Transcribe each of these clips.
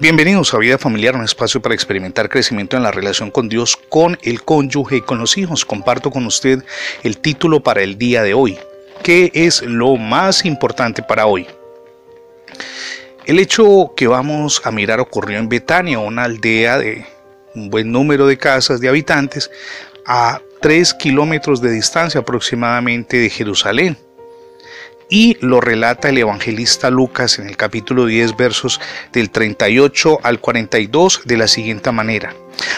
Bienvenidos a Vida Familiar, un espacio para experimentar crecimiento en la relación con Dios, con el cónyuge y con los hijos. Comparto con usted el título para el día de hoy. ¿Qué es lo más importante para hoy? El hecho que vamos a mirar ocurrió en Betania, una aldea de un buen número de casas de habitantes, a tres kilómetros de distancia aproximadamente de Jerusalén y lo relata el evangelista Lucas en el capítulo 10 versos del 38 al 42 de la siguiente manera.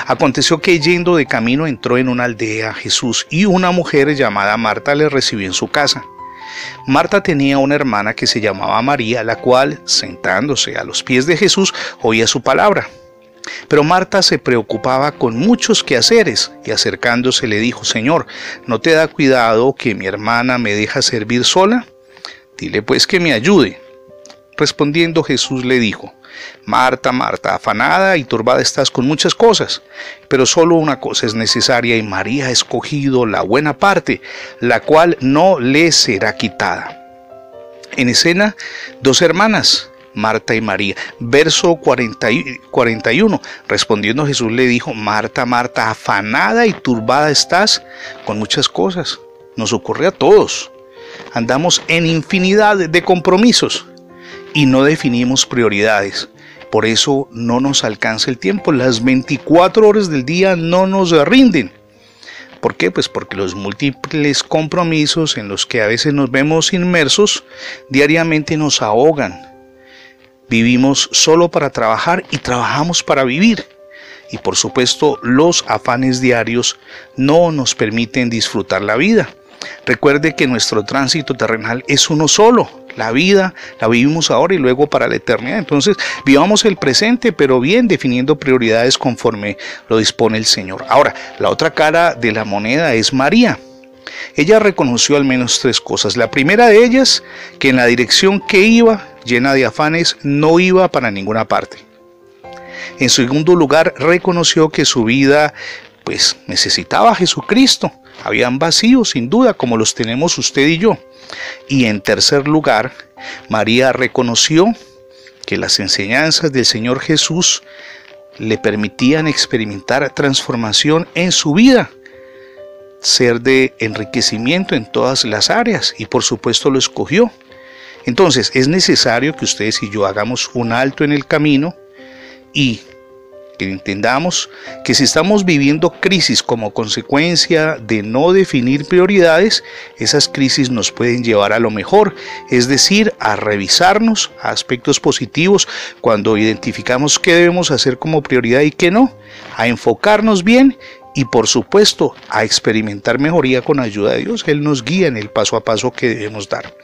Aconteció que yendo de camino entró en una aldea Jesús y una mujer llamada Marta le recibió en su casa. Marta tenía una hermana que se llamaba María, la cual, sentándose a los pies de Jesús, oía su palabra. Pero Marta se preocupaba con muchos quehaceres y acercándose le dijo, Señor, ¿no te da cuidado que mi hermana me deja servir sola? Pues que me ayude. Respondiendo Jesús le dijo, Marta, Marta, afanada y turbada estás con muchas cosas, pero solo una cosa es necesaria y María ha escogido la buena parte, la cual no le será quitada. En escena, dos hermanas, Marta y María. Verso 41. Respondiendo Jesús le dijo, Marta, Marta, afanada y turbada estás con muchas cosas. Nos ocurre a todos andamos en infinidad de compromisos y no definimos prioridades. Por eso no nos alcanza el tiempo. Las 24 horas del día no nos rinden. ¿Por qué? Pues porque los múltiples compromisos en los que a veces nos vemos inmersos diariamente nos ahogan. Vivimos solo para trabajar y trabajamos para vivir. Y por supuesto los afanes diarios no nos permiten disfrutar la vida. Recuerde que nuestro tránsito terrenal es uno solo. La vida la vivimos ahora y luego para la eternidad. Entonces, vivamos el presente, pero bien definiendo prioridades conforme lo dispone el Señor. Ahora, la otra cara de la moneda es María. Ella reconoció al menos tres cosas. La primera de ellas, que en la dirección que iba, llena de afanes, no iba para ninguna parte. En segundo lugar, reconoció que su vida pues necesitaba a Jesucristo. Habían vacíos, sin duda, como los tenemos usted y yo. Y en tercer lugar, María reconoció que las enseñanzas del Señor Jesús le permitían experimentar transformación en su vida, ser de enriquecimiento en todas las áreas y por supuesto lo escogió. Entonces es necesario que ustedes y yo hagamos un alto en el camino y que entendamos que si estamos viviendo crisis como consecuencia de no definir prioridades, esas crisis nos pueden llevar a lo mejor, es decir, a revisarnos a aspectos positivos cuando identificamos qué debemos hacer como prioridad y qué no, a enfocarnos bien y por supuesto a experimentar mejoría con ayuda de Dios. Él nos guía en el paso a paso que debemos dar.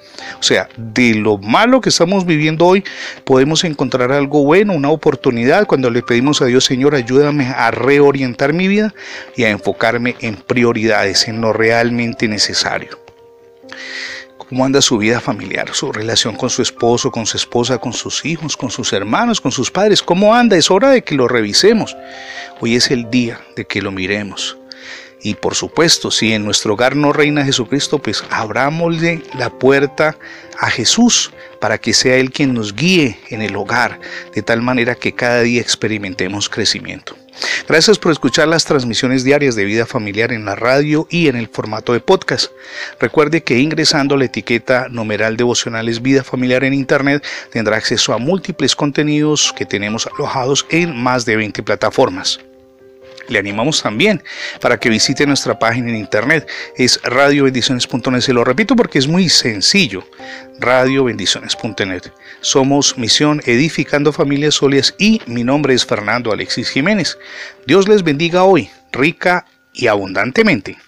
O sea, de lo malo que estamos viviendo hoy, podemos encontrar algo bueno, una oportunidad cuando le pedimos a Dios, Señor, ayúdame a reorientar mi vida y a enfocarme en prioridades, en lo realmente necesario cómo anda su vida familiar, su relación con su esposo, con su esposa, con sus hijos, con sus hermanos, con sus padres, cómo anda, es hora de que lo revisemos. Hoy es el día de que lo miremos. Y por supuesto, si en nuestro hogar no reina Jesucristo, pues abrámosle la puerta a Jesús para que sea Él quien nos guíe en el hogar, de tal manera que cada día experimentemos crecimiento. Gracias por escuchar las transmisiones diarias de vida familiar en la radio y en el formato de podcast. Recuerde que ingresando la etiqueta numeral devocionales vida familiar en internet tendrá acceso a múltiples contenidos que tenemos alojados en más de 20 plataformas. Le animamos también para que visite nuestra página en internet. Es radiobendiciones.net. Se lo repito porque es muy sencillo. Radiobendiciones.net. Somos Misión Edificando Familias Sólidas y mi nombre es Fernando Alexis Jiménez. Dios les bendiga hoy, rica y abundantemente.